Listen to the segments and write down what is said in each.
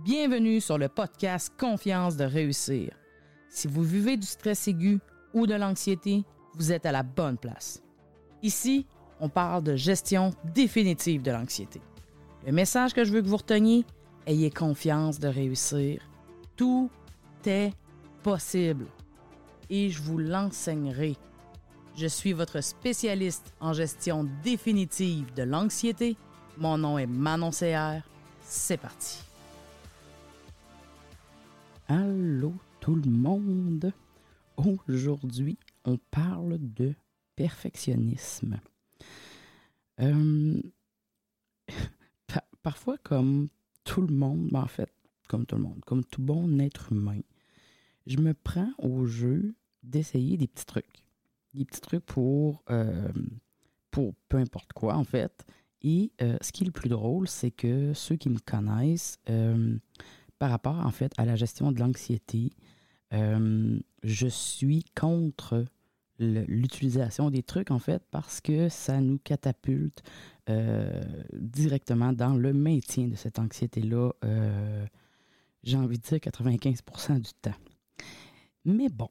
Bienvenue sur le podcast Confiance de réussir. Si vous vivez du stress aigu ou de l'anxiété, vous êtes à la bonne place. Ici, on parle de gestion définitive de l'anxiété. Le message que je veux que vous reteniez, ayez confiance de réussir. Tout est possible. Et je vous l'enseignerai. Je suis votre spécialiste en gestion définitive de l'anxiété. Mon nom est Manon CR. C'est parti. Allô tout le monde. Aujourd'hui, on parle de perfectionnisme. Euh, parfois, comme tout le monde, ben, en fait, comme tout le monde, comme tout bon être humain, je me prends au jeu d'essayer des petits trucs. Des petits trucs pour, euh, pour peu importe quoi, en fait. Et euh, ce qui est le plus drôle, c'est que ceux qui me connaissent, par rapport, en fait, à la gestion de l'anxiété, je suis contre l'utilisation des trucs, en fait, parce que ça nous catapulte euh, directement dans le maintien de cette anxiété-là, euh, j'ai envie de dire 95% du temps. Mais bon,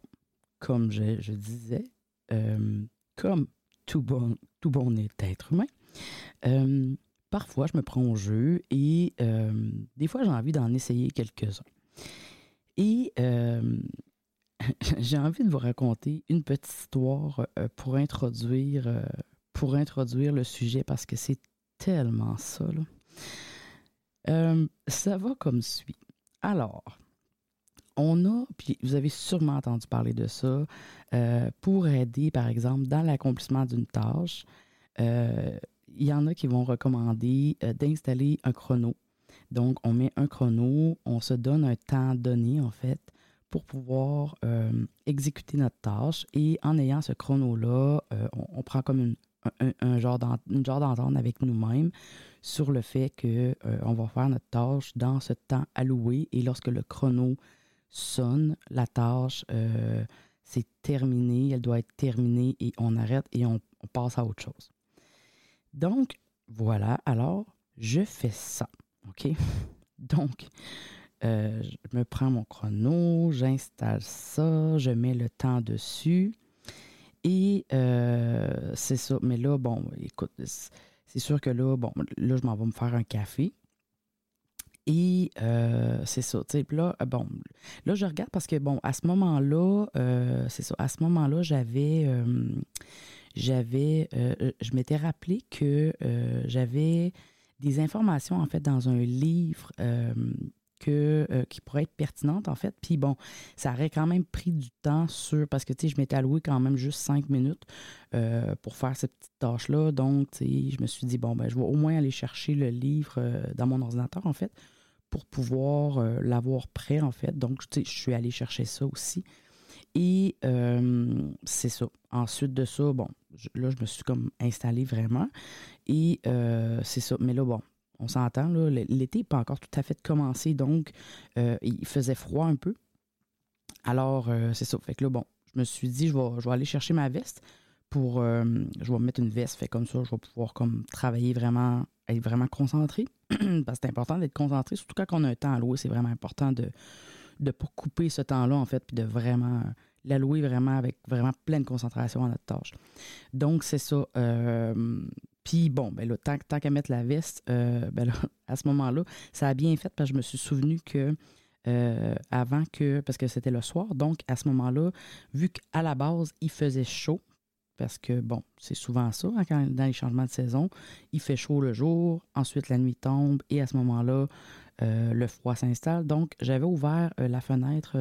comme je, disais, euh, comme tout bon, tout bon être humain, parfois je me prends au jeu et des fois j'ai envie d'en essayer quelques-uns. Et j'ai envie de vous raconter une petite histoire euh, pour introduire, euh, pour introduire le sujet parce que c'est tellement ça. Euh, ça va comme suit. Alors, on a, puis vous avez sûrement entendu parler de ça, pour aider, par exemple, dans l'accomplissement d'une tâche, il y en a qui vont recommander d'installer un chrono. Donc, on met un chrono, on se donne un temps donné, en fait, pour pouvoir euh, exécuter notre tâche. Et en ayant ce chrono-là, euh, on, prend comme un, genre d'entente avec nous-mêmes sur le fait que euh, on va faire notre tâche dans ce temps alloué. Et lorsque le chrono sonne, la tâche, c'est terminé, elle doit être terminée et on arrête et on passe à autre chose. Donc, voilà, alors, je fais ça. OK? Donc, euh, je me prends mon chrono, j'installe ça, je mets le temps dessus. Et euh, c'est ça. Mais là, bon, écoute, c'est sûr que là, bon, là, je m'en vais me faire un café. Et euh, c'est ça, tu là, bon, là, je regarde parce que, bon, à ce moment-là, c'est ça, à ce moment-là, j'avais, j'avais, je m'étais rappelé que j'avais des informations, en fait, dans un livre que, euh, qui pourrait être pertinente, en fait. Puis bon, ça aurait quand même pris du temps sur, parce que, tu sais, je m'étais alloué quand même juste cinq minutes euh, pour faire cette petite tâche-là. Donc, tu sais, je me suis dit, bon, ben, je vais au moins aller chercher le livre euh, dans mon ordinateur, en fait, pour pouvoir l'avoir prêt, en fait. Donc, tu sais, je suis allé chercher ça aussi. Et c'est ça. Ensuite de ça, bon, là, je me suis comme installé vraiment. Et c'est ça. Mais là, bon, on s'entend, l'été n'est pas encore tout à fait commencé, donc euh, il faisait froid un peu. Alors, euh, c'est ça. Fait que là, bon, je me suis dit, je vais, je vais aller chercher ma veste pour. Euh, je vais mettre une veste, fait comme ça, je vais pouvoir comme travailler vraiment, être vraiment concentré. Parce que c'est important d'être concentré, surtout quand on a un temps à louer, c'est vraiment important de ne pas couper ce temps-là, en fait, puis de vraiment l'allouer vraiment avec vraiment pleine concentration à notre tâche. Donc, c'est ça. Puis bon, ben là, tant, tant qu'à mettre la veste, euh, ben à ce moment-là, ça a bien fait parce que je me suis souvenu que euh, avant que, parce que c'était le soir, donc à ce moment-là, vu qu'à la base, il faisait chaud, parce que bon, c'est souvent ça, hein, quand, dans les changements de saison, il fait chaud le jour, ensuite la nuit tombe, et à ce moment-là, euh, le froid s'installe. Donc, j'avais ouvert la fenêtre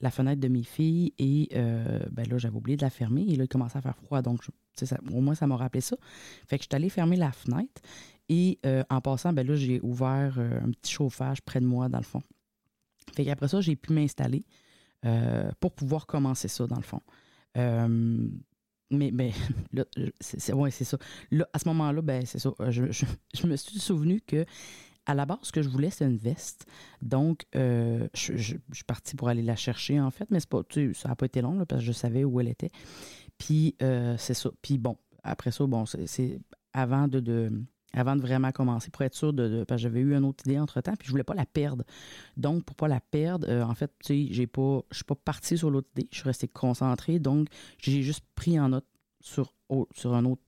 la fenêtre de mes filles et ben là, j'avais oublié de la fermer et là, il commençait à faire froid. Donc, au moins, ça m'a rappelé ça. Fait que je suis allée fermer la fenêtre et euh, en passant, ben là, j'ai ouvert euh, un petit chauffage près de moi, dans le fond. Fait qu'après ça, j'ai pu m'installer euh, pour pouvoir commencer ça, dans le fond. mais, mais là, c'est ça. Là, à ce moment-là, ben, c'est ça. Je, me suis souvenu que à la base, ce que je voulais, c'est une veste. Donc, je, suis partie pour aller la chercher, en fait, mais pas, ça n'a pas été long, parce que je savais où elle était. Puis euh, c'est ça. Puis bon, après ça, bon, c'est avant de, avant de vraiment commencer, pour être sûr de. parce que j'avais eu une autre idée entre temps, puis je voulais pas la perdre. Donc, pour pas la perdre, euh, en fait, tu sais, j'ai pas, suis pas parti sur l'autre idée, je suis resté concentré. Donc, j'ai juste pris en note sur un autre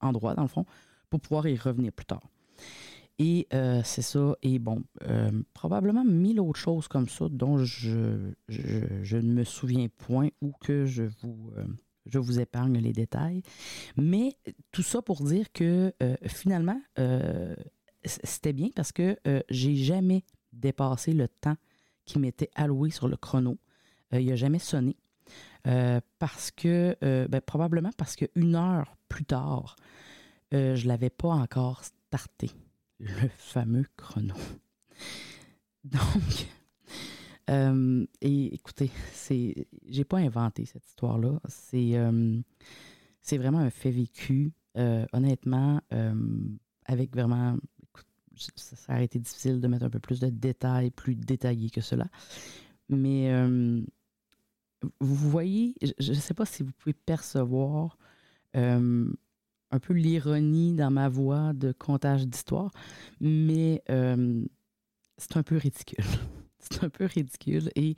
endroit, dans le fond, pour pouvoir y revenir plus tard. Et euh, c'est ça. Et bon, euh, probablement mille autres choses comme ça dont je, je, ne me souviens point ou que je vous, euh, je vous épargne les détails. Mais tout ça pour dire que finalement, c'était bien parce que j'ai jamais dépassé le temps qui m'était alloué sur le chrono. il n'a jamais sonné. parce que, ben, probablement parce qu'une heure plus tard, je ne l'avais pas encore starté le fameux chrono. Donc, euh, et écoutez, c'est, j'ai pas inventé cette histoire-là. C'est, euh, c'est vraiment un fait vécu. Euh, honnêtement, avec vraiment, ça, ça, aurait été difficile de mettre un peu plus de détails, plus détaillés que cela. Mais vous voyez, je ne sais pas si vous pouvez percevoir un peu l'ironie dans ma voix de contage d'histoire, mais euh, c'est un peu ridicule. c'est un peu ridicule et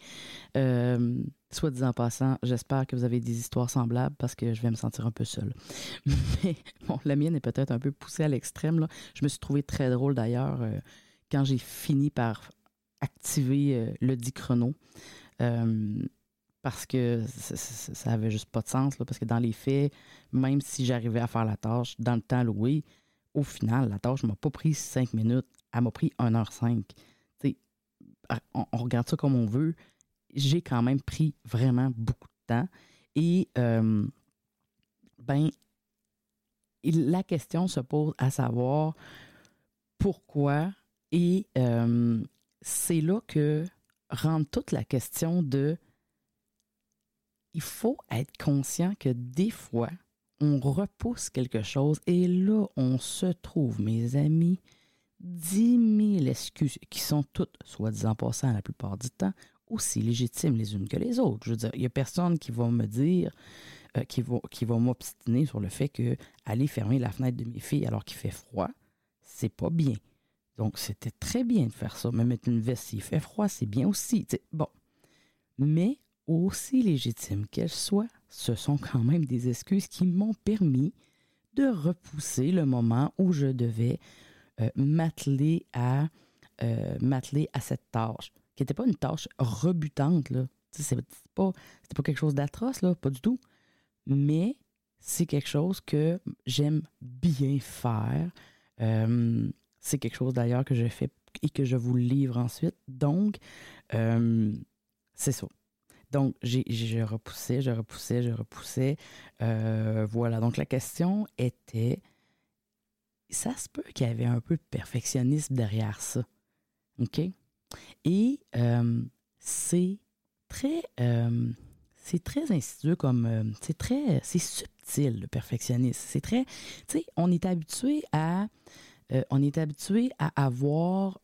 euh, soit disant passant, j'espère que vous avez des histoires semblables parce que je vais me sentir un peu seule. Mais bon, la mienne est peut-être un peu poussée à l'extrême. Je me suis trouvé très drôle d'ailleurs euh, quand j'ai fini par activer le dit chrono parce que ça n'avait juste pas de sens. parce que dans les faits, même si j'arrivais à faire la tâche dans le temps loué, au final, la tâche ne m'a pas pris cinq minutes, elle m'a pris 1h05. On, on, regarde ça comme on veut. J'ai quand même pris vraiment beaucoup de temps. Et euh, ben, la question se pose à savoir pourquoi. Et euh, c'est là que rentre toute la question de il faut être conscient que des fois, on repousse quelque chose et là, on se trouve, mes amis, dix mille excuses qui sont toutes, soi-disant passant la plupart du temps, aussi légitimes les unes que les autres. Je veux dire, il n'y a personne qui va me dire, euh, qui va, qui va m'obstiner sur le fait que aller fermer la fenêtre de mes filles alors qu'il fait froid, c'est pas bien. Donc, c'était très bien de faire ça. Mais mettre une veste s'il fait froid, c'est bien aussi. bon. Mais aussi légitimes qu'elles soient, ce sont quand même des excuses qui m'ont permis de repousser le moment où je devais euh, m'atteler à euh, m'atteler à cette tâche, qui n'était pas une tâche rebutante. Là. C'est, pas, pas quelque chose d'atroce, là, pas du tout. Mais c'est quelque chose que j'aime bien faire. C'est quelque chose d'ailleurs que je fais et que je vous livre ensuite. Donc, c'est ça. Donc, j'ai, je repoussais, je repoussais, je repoussais. Euh, voilà. Donc, la question était ça se peut qu'il y avait un peu de perfectionnisme derrière ça. OK? Et euh, c'est très. Euh, c'est très insidieux comme. c'est très. C'est subtil, le perfectionnisme. C'est très. Tu sais, on est habitué à. on est habitué à avoir.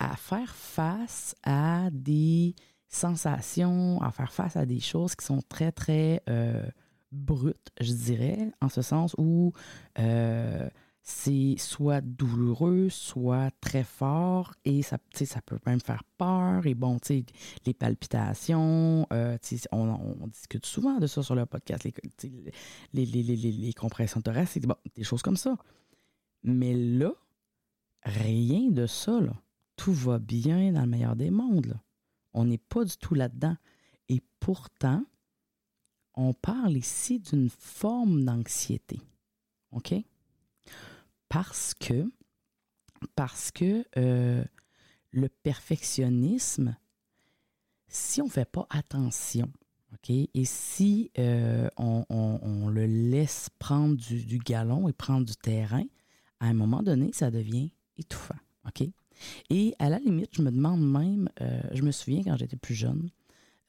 à faire face à des sensation, à faire face à des choses qui sont très, très euh, brutes, je dirais, en ce sens où euh, c'est soit douloureux, soit très fort et ça, ça peut même faire peur. Et bon, tu sais, les palpitations, euh, on, discute souvent de ça sur le podcast, les, compressions thoraciques, bon, des choses comme ça. Mais là, rien de ça. Tout va bien dans le meilleur des mondes. On n'est pas du tout là-dedans. Et pourtant, on parle ici d'une forme d'anxiété. OK? Parce que, euh, le perfectionnisme, si on ne fait pas attention, OK, et si euh, on, le laisse prendre du, du galon et prendre du terrain, à un moment donné, ça devient étouffant. OK? Et à la limite, je me demande même, euh, je me souviens quand j'étais plus jeune,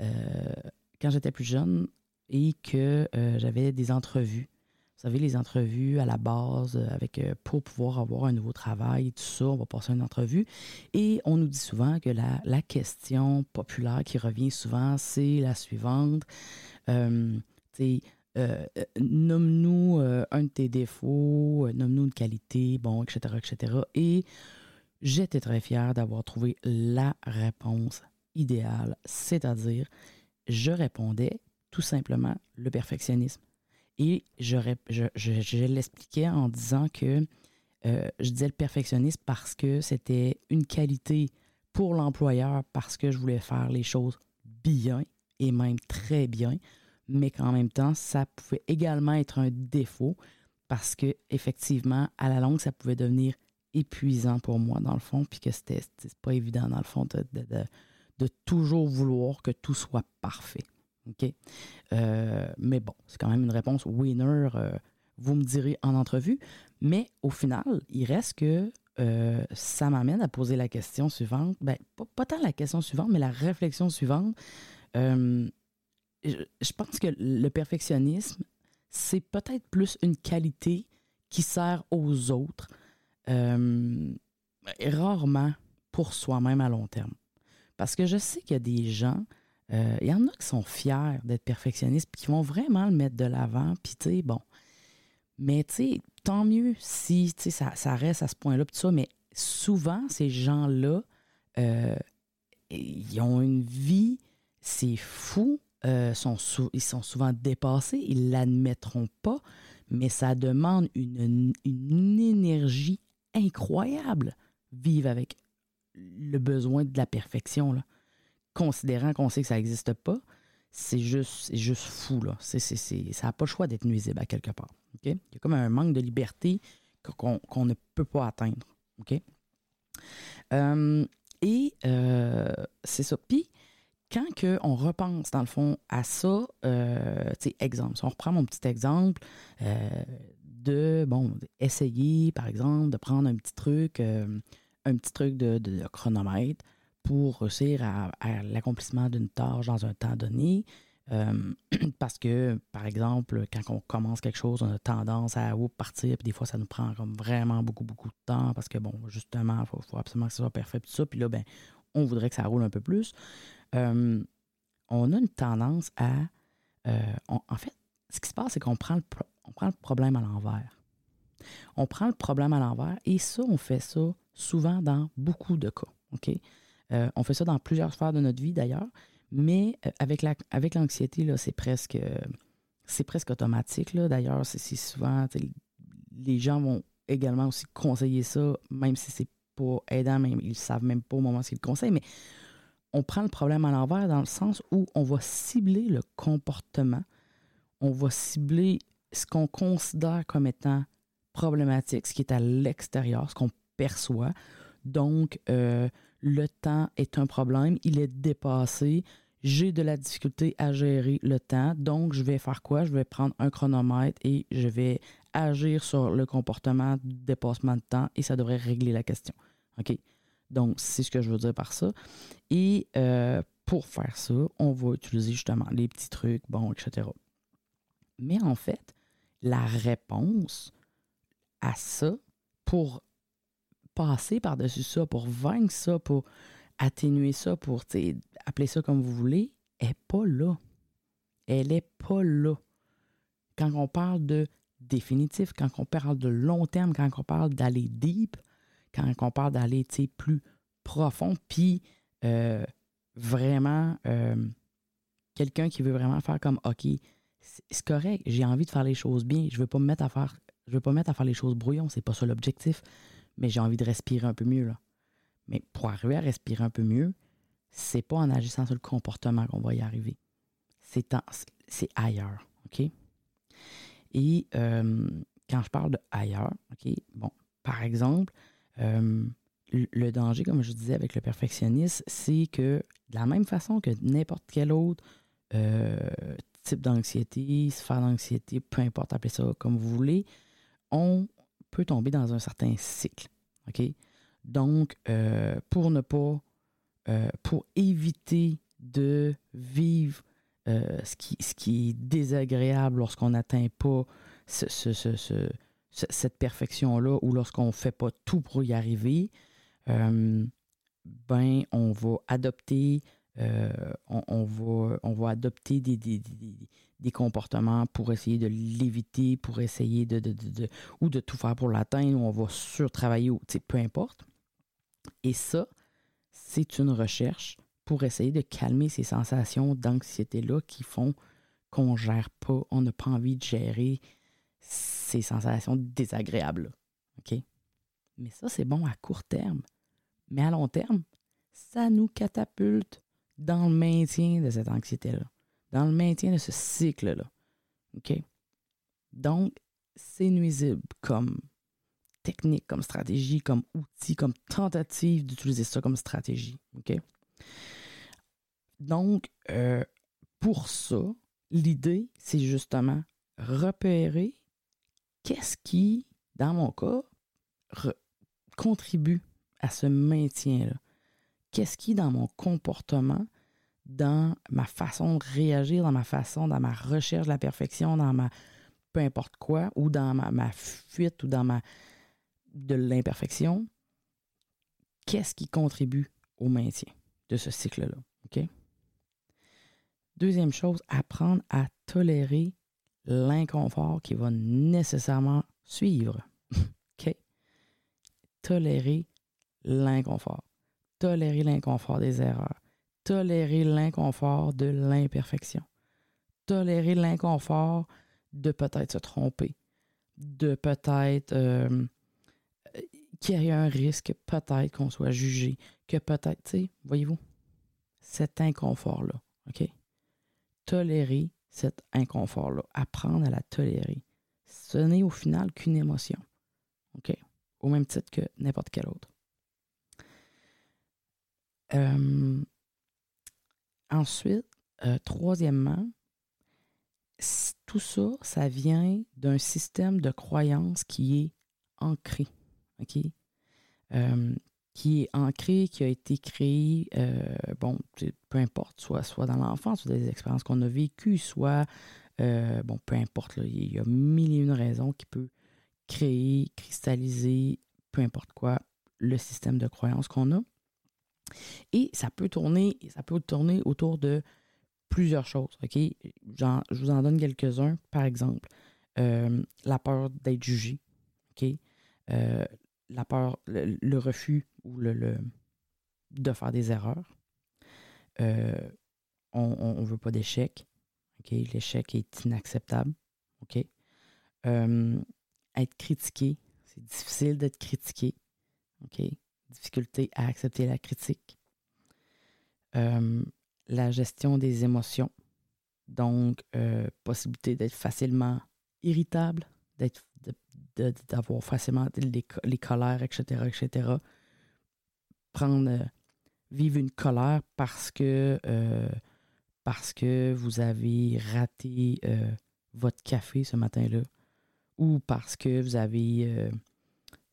euh, quand j'étais plus jeune et que euh, j'avais des entrevues. Vous savez, les entrevues à la base, avec pour pouvoir avoir un nouveau travail tout ça, on va passer une entrevue. Et on nous dit souvent que la, la question populaire qui revient souvent, c'est la suivante. nomme-nous un de tes défauts, nomme-nous une qualité, bon, etc., etc. Et j'étais très fier d'avoir trouvé la réponse idéale, c'est-à-dire, je répondais tout simplement le perfectionnisme. Et je, l'expliquais en disant que je disais le perfectionnisme parce que c'était une qualité pour l'employeur parce que je voulais faire les choses bien et même très bien, mais qu'en même temps, ça pouvait également être un défaut parce que effectivement, à la longue, ça pouvait devenir épuisant pour moi, dans le fond, puis que c'était pas évident, dans le fond, de, toujours vouloir que tout soit parfait. OK? Euh, mais bon, c'est quand même une réponse winner, euh, vous me direz en entrevue. Mais au final, il reste que euh, ça m'amène à poser la question suivante. Ben, pas, tant la question suivante, mais la réflexion suivante. Je, pense que le perfectionnisme, c'est peut-être plus une qualité qui sert aux autres, euh, rarement pour soi-même à long terme. Parce que je sais qu'il y a des gens, il y en a qui sont fiers d'être perfectionnistes, puis qui vont vraiment le mettre de l'avant, puis tu sais, bon. Mais tu sais, tant mieux si ça, ça reste à ce point-là, tout ça, mais souvent, ces gens-là, euh, ils ont une vie, c'est fou, euh, ils sont souvent dépassés, ils l'admettront pas, mais ça demande une, une énergie incroyable, vivre avec le besoin de la perfection, là. considérant qu'on sait que ça n'existe pas c'est juste, juste fou. Là. ça n'a pas le choix d'être nuisible à quelque part. Il y a comme un manque de liberté qu'on, ne peut pas atteindre. Euh, et euh, c'est ça. Puis, quand on repense, dans le fond, à ça, euh, exemple, si on reprend mon petit exemple de, bon, essayer, par exemple, de prendre un petit truc, un petit truc de chronomètre, pour réussir à, l'accomplissement d'une tâche dans un temps donné. Euh, parce que, par exemple, quand on commence quelque chose, on a tendance à partir, puis des fois, ça nous prend comme vraiment beaucoup, beaucoup de temps parce que, bon, justement, il faut, absolument que ce soit parfait, tout ça. Puis là, ben, on voudrait que ça roule un peu plus. Euh, on a une tendance à. Euh, en fait, ce qui se passe, c'est qu'on prend, on prend le problème à l'envers. On prend le problème à l'envers et ça, on fait ça souvent dans beaucoup de cas. Euh, on fait ça dans plusieurs sphères de notre vie d'ailleurs, mais euh, avec, la, avec l'anxiété, c'est presque, c'est presque automatique. D'ailleurs, c'est, souvent, les gens vont également aussi conseiller ça, même si c'est pas aidant, même ils savent même pas au moment où ils le conseillent, mais on prend le problème à l'envers dans le sens où on va cibler le comportement, on va cibler ce qu'on considère comme étant problématique, ce qui est à l'extérieur, ce qu'on perçoit. Donc, euh, le temps est un problème, il est dépassé, j'ai de la difficulté à gérer le temps, donc je vais faire quoi? Je vais prendre un chronomètre et je vais agir sur le comportement du dépassement de temps et ça devrait régler la question. OK? Donc, c'est ce que je veux dire par ça. Et euh, pour faire ça, on va utiliser justement les petits trucs, bon, etc. Mais en fait, la réponse à ça, pour passer par-dessus ça, pour vaincre ça, pour atténuer ça, pour appeler ça comme vous voulez, est pas là. Elle est pas là. Quand on parle de définitif, quand on parle de long terme, quand on parle d'aller deep, quand on parle d'aller plus profond, puis euh, vraiment euh, quelqu'un qui veut vraiment faire comme OK, c'est correct, j'ai envie de faire les choses bien, je veux pas me mettre à faire je veux pas me mettre à faire les choses brouillon, c'est pas ça l'objectif mais j'ai envie de respirer un peu mieux. Mais pour arriver à respirer un peu mieux, c'est pas en agissant sur le comportement qu'on va y arriver. C'est, c'est ailleurs. OK? Et euh, quand je parle de ailleurs, OK, bon, par exemple, euh, le danger, comme je disais avec le perfectionnisme, c'est que de la même façon que n'importe quel autre euh, type d'anxiété, sphère d'anxiété, peu importe, appelez ça comme vous voulez, on peut tomber dans un certain cycle. OK? Donc, euh, pour ne pas, euh, pour éviter de vivre euh, ce, qui, ce qui est désagréable lorsqu'on n'atteint pas cette perfection-là ou lorsqu'on ne fait pas tout pour y arriver, ben, on va adopter, on, va, on va adopter des, comportements pour essayer de l'éviter, pour essayer de, ou de tout faire pour l'atteindre, ou on va surtravailler, ou peu importe. Et ça, c'est une recherche pour essayer de calmer ces sensations d'anxiété-là qui font qu'on ne gère pas, on n'a pas envie de gérer ces sensations désagréables. OK? Mais ça, c'est bon à court terme. Mais à long terme, ça nous catapulte dans le maintien de cette anxiété-là, dans le maintien de ce cycle-là. OK? Donc, c'est nuisible comme technique, comme stratégie, comme outil, comme tentative d'utiliser ça comme stratégie. OK? Donc, euh, pour ça, l'idée, c'est justement repérer qu'est-ce qui, dans mon cas, contribue à ce maintien-là. Qu'est-ce qui, dans mon comportement, dans ma façon de réagir, dans ma façon, dans ma recherche de la perfection, dans ma peu importe quoi, ou dans ma, fuite ou dans ma de l'imperfection, qu'est-ce qui contribue au maintien de ce cycle-là? Deuxième chose, apprendre à tolérer l'inconfort qui va nécessairement suivre. OK? Tolérer l'inconfort. Tolérer l'inconfort des erreurs. Tolérer l'inconfort de l'imperfection. Tolérer l'inconfort de peut-être se tromper. De peut-être euh, qu'il y ait un risque, peut-être qu'on soit jugé. Que peut-être, tu sais, voyez-vous, cet inconfort-là. OK? Tolérer cet inconfort-là. Apprendre à la tolérer. Ce n'est au final qu'une émotion. OK? Au même titre que n'importe quelle autre. Euh, ensuite, euh, troisièmement, tout ça, ça vient d'un système de croyance qui est ancré, OK? Euh, qui est ancré, qui a été créé, bon, peu importe, soit, soit dans l'enfance, soit des expériences qu'on a vécues, soit, bon, peu importe, il y a mille et une raisons qui peuvent créer, cristalliser, peu importe quoi, le système de croyance qu'on a. Et ça peut tourner, ça peut tourner autour de plusieurs choses. Je vous en donne quelques-uns. Par exemple, euh, la peur d'être jugé. Euh, la peur, le, refus ou le, de faire des erreurs. Euh, on ne veut pas d'échec. L'échec est inacceptable. Être critiqué. C'est difficile d'être critiqué. Difficulté à accepter la critique. Euh, la gestion des émotions. Donc, euh, possibilité d'être facilement irritable, d'être, d'avoir facilement les, colères, etc., etc. Prendre, euh, vivre une colère parce que, parce que vous avez raté votre café ce matin-là ou parce que vous avez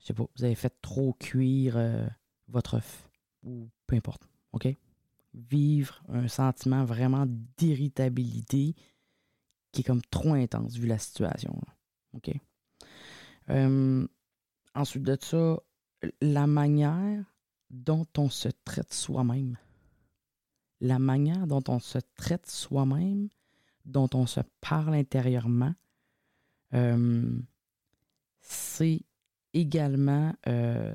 je sais pas, vous avez fait trop cuire euh, votre œuf ou peu importe, OK? Vivre un sentiment vraiment d'irritabilité qui est comme trop intense vu la situation, OK? Euh, ensuite de ça, la manière dont on se traite soi-même. La manière dont on se traite soi-même, dont on se parle intérieurement, euh, c'est également, euh,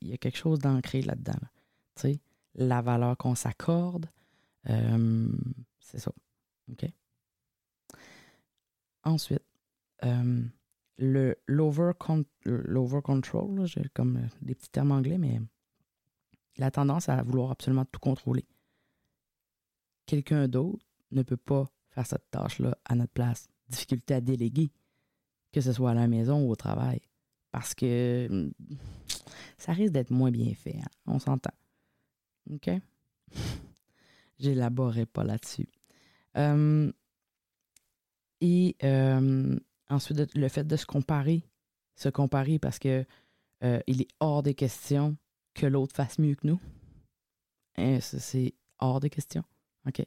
il y a quelque chose d'ancré là-dedans. la valeur qu'on s'accorde, euh, c'est ça. OK? Ensuite, euh, l'over control, j'ai comme des petits termes anglais, mais la tendance à vouloir absolument tout contrôler. Quelqu'un d'autre ne peut pas faire cette tâche-là à notre place. Difficulté à déléguer, que ce soit à la maison ou au travail parce que hmm, ça risque d'être moins bien fait. Hein. On s'entend. OK? J'élaborerai pas là-dessus. Hum, et hum, ensuite, le fait de se comparer. Se comparer parce que euh, il est hors des questions que l'autre fasse mieux que nous. Hein, c'est hors des questions. OK?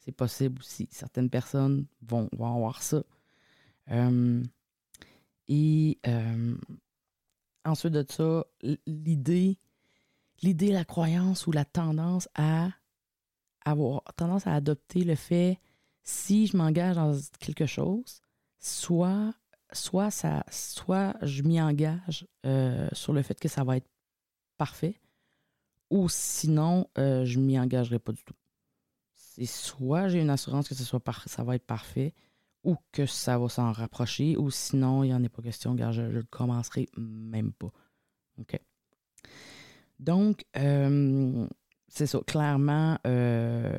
C'est possible aussi. Certaines personnes vont, vont avoir ça. Hum, et ensuite de ça, l'idée, la croyance ou la tendance à avoir tendance à adopter le fait si je m'engage dans quelque chose, soit, ça, soit je m'y engage euh, sur le fait que ça va être parfait, ou sinon, euh, je m'y engagerai pas du tout. C'est soit j'ai une assurance que soit ça va être parfait, ou que ça va s'en rapprocher, ou sinon, il n'y en a pas question, je ne le commencerai même pas. OK? Donc, euh, c'est ça, clairement, il euh,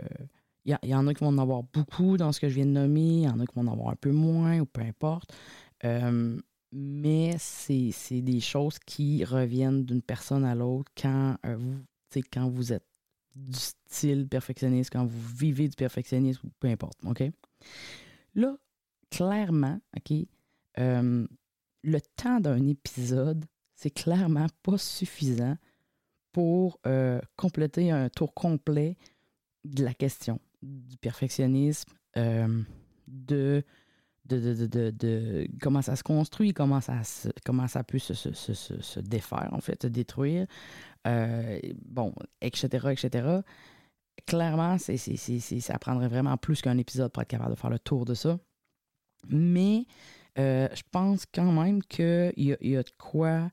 y, en a qui vont en avoir beaucoup dans ce que je viens de nommer, il y en a qui vont en avoir un peu moins, ou peu importe. Euh, mais c'est des choses qui reviennent d'une personne à l'autre quand, vous, quand vous êtes du style perfectionniste, quand vous vivez du perfectionnisme, ou peu importe. OK? Là, clairement, OK, euh, le temps d'un épisode, c'est clairement pas suffisant pour euh, compléter un tour complet de la question du perfectionnisme, euh, de, de, comment ça se construit, comment ça, comment ça peut se, se, défaire, en fait, se détruire, bon, etc., etc. Clairement, c'est, ça prendrait vraiment plus qu'un épisode pour être capable de faire le tour de ça. Mais euh, je pense quand même qu'il y, y, a de quoi.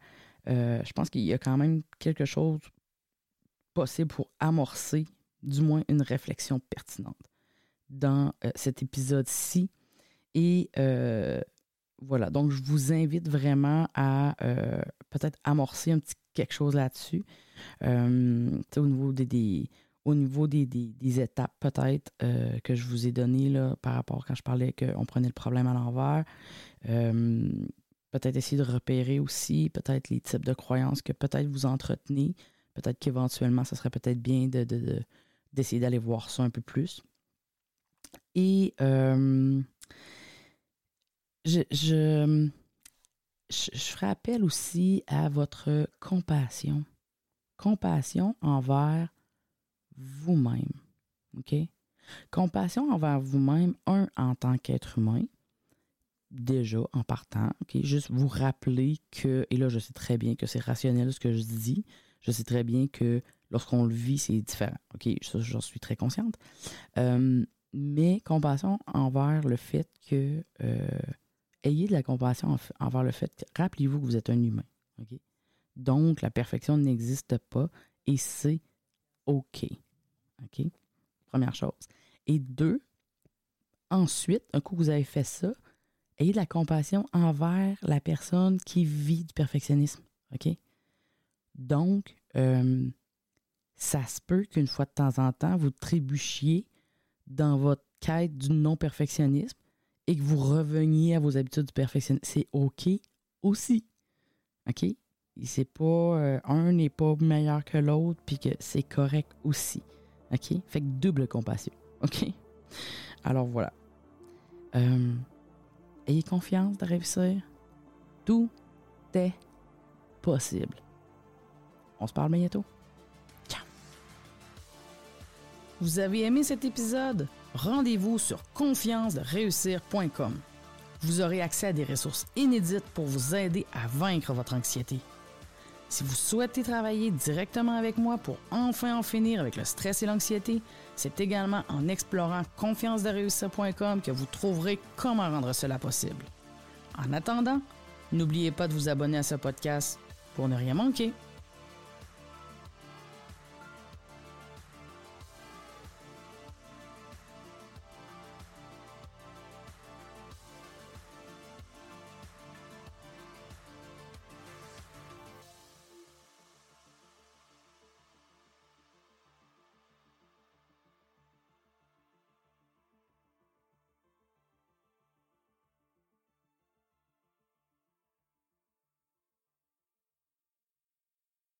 Euh, je pense qu'il y a quand même quelque chose possible pour amorcer, du moins, une réflexion pertinente dans euh, cet épisode-ci. Et voilà, donc je vous invite vraiment à peut-être amorcer un petit quelque chose là-dessus. au niveau des au niveau des, étapes peut-être euh, que je vous ai données par rapport quand je parlais qu'on prenait le problème à l'envers. Euh, peut-être essayer de repérer aussi peut-être les types de croyances que peut-être vous entretenez. Peut-être qu'éventuellement, ça serait peut-être bien de, d'essayer d'aller voir ça un peu plus. Et euh, je, je, je ferai appel aussi à votre compassion. Compassion envers vous-même. OK? Compassion envers vous-même, un, en tant qu'être humain, déjà en partant, OK? Juste vous rappeler que, et là, je sais très bien que c'est rationnel ce que je dis, je sais très bien que lorsqu'on le vit, c'est différent. OK? J'en suis très consciente. Euh, mais compassion envers le fait que. Euh, ayez de la compassion envers le fait. Rappelez-vous que vous êtes un humain. OK? Donc, la perfection n'existe pas et c'est OK. OK? Première chose. Et deux, ensuite, un coup que vous avez fait ça, ayez de la compassion envers la personne qui vit du perfectionnisme. OK? Donc, euh, ça se peut qu'une fois de temps en temps, vous trébuchiez dans votre quête du non-perfectionnisme et que vous reveniez à vos habitudes du perfectionnisme. C'est OK aussi. OK? C'est pas. Euh, un n'est pas meilleur que l'autre, puis que c'est correct aussi. OK? Fait que double compassion. OK? Alors voilà. Euh, ayez confiance de réussir. Tout est possible. On se parle bientôt. Ciao! Vous avez aimé cet épisode? Rendez-vous sur confiance-de-réussir.com. Vous aurez accès à des ressources inédites pour vous aider à vaincre votre anxiété. Si vous souhaitez travailler directement avec moi pour enfin en finir avec le stress et l'anxiété, c'est également en explorant confiance-de-réussir.com que vous trouverez comment rendre cela possible. En attendant, n'oubliez pas de vous abonner à ce podcast pour ne rien manquer.